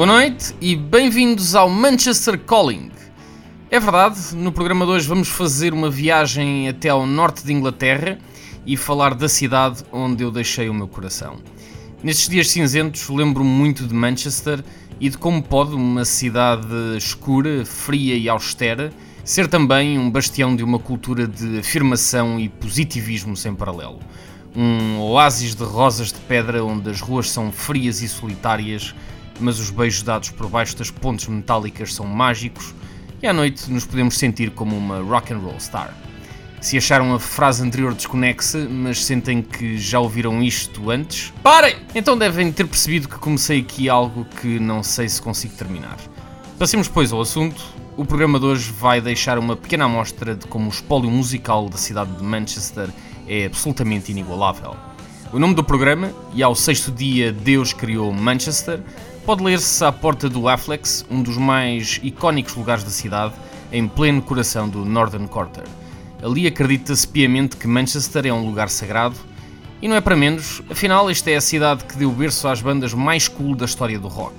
Boa noite e bem-vindos ao Manchester Calling. É verdade, no programa de hoje vamos fazer uma viagem até ao norte de Inglaterra e falar da cidade onde eu deixei o meu coração. Nestes dias cinzentos lembro muito de Manchester e de como pode uma cidade escura, fria e austera ser também um bastião de uma cultura de afirmação e positivismo sem paralelo. Um oásis de rosas de pedra onde as ruas são frias e solitárias, mas os beijos dados por baixo das pontes metálicas são mágicos e à noite nos podemos sentir como uma rock and roll star. Se acharam a frase anterior desconexa, mas sentem que já ouviram isto antes, parem! Então devem ter percebido que comecei aqui algo que não sei se consigo terminar. Passemos, pois, ao assunto. O programa de hoje vai deixar uma pequena amostra de como o espólio musical da cidade de Manchester é absolutamente inigualável. O nome do programa, e ao sexto dia Deus criou Manchester, pode ler-se à porta do Afflex, um dos mais icónicos lugares da cidade, em pleno coração do Northern Quarter. Ali acredita-se piamente que Manchester é um lugar sagrado, e não é para menos, afinal, esta é a cidade que deu berço às bandas mais cool da história do rock.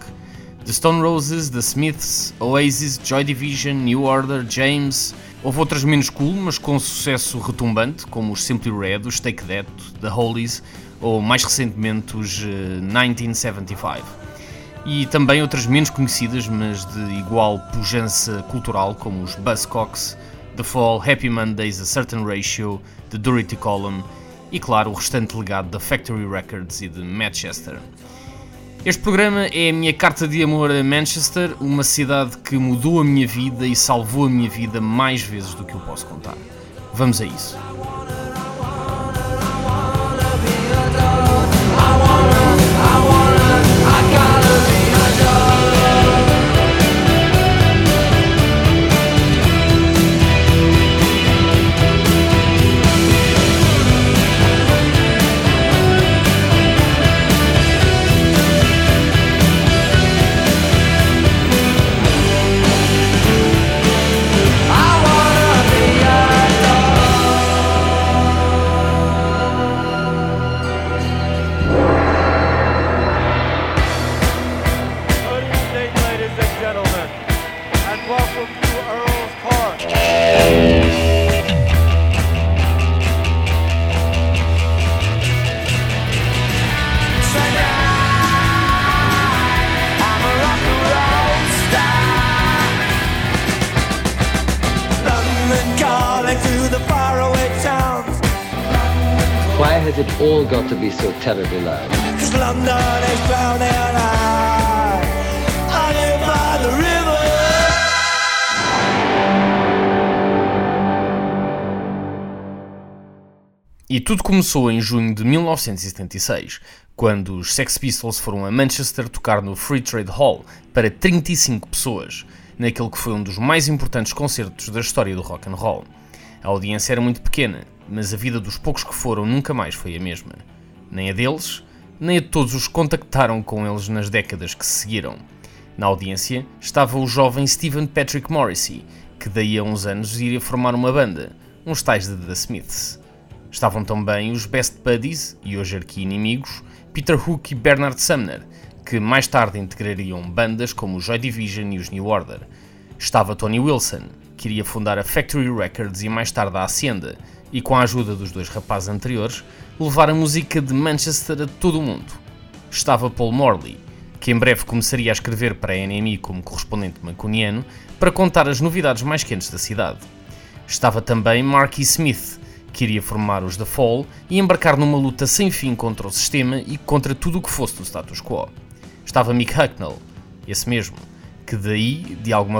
The Stone Roses, The Smiths, Oasis, Joy Division, New Order, James. Houve outras menos cool, mas com sucesso retumbante, como os Simply Red, os Take That, The Hollies ou mais recentemente os uh, eh, 1975. E também outras menos conhecidas, mas de igual pujança cultural, como os Buzzcocks, The Fall, Happy Mondays, A Certain Ratio, The Durity Column e, claro, o restante legado da Factory Records e de Manchester. Este programa é a minha carta de amor a Manchester, uma cidade que mudou a minha vida e salvou a minha vida mais vezes do que eu posso contar. Vamos a isso. Terribly loud. E tudo começou em junho de 1976, quando os Sex Pistols foram a Manchester tocar no Free Trade Hall para 35 pessoas, naquele que foi um dos mais importantes concertos da história do rock and roll. A audiência era muito pequena, mas a vida dos poucos que foram nunca mais foi a mesma nem a deles, nem a todos os que contactaram com eles nas décadas que se seguiram. Na audiência estava o jovem Stephen Patrick Morrissey, que daí a uns anos iria formar uma banda, uns tais de The Smiths. Estavam também os Best Buddies, e hoje aqui inimigos, Peter Hook e Bernard Sumner, que mais tarde integrariam bandas como o Joy Division e os New Order. Estava Tony Wilson, que iria fundar a Factory Records e mais tarde a Hacienda, e com a ajuda dos dois rapazes anteriores, levar a música de Manchester a todo o mundo. Estava Paul Morley, que em breve começaria a escrever para a NME como correspondente mancuniano para contar as novidades mais quentes da cidade. Estava também Marky Smith, que iria formar os The Fall e embarcar numa luta sem fim contra o sistema e contra tudo o que fosse do status quo. Estava Mick Hucknall, esse mesmo, que daí, de alguma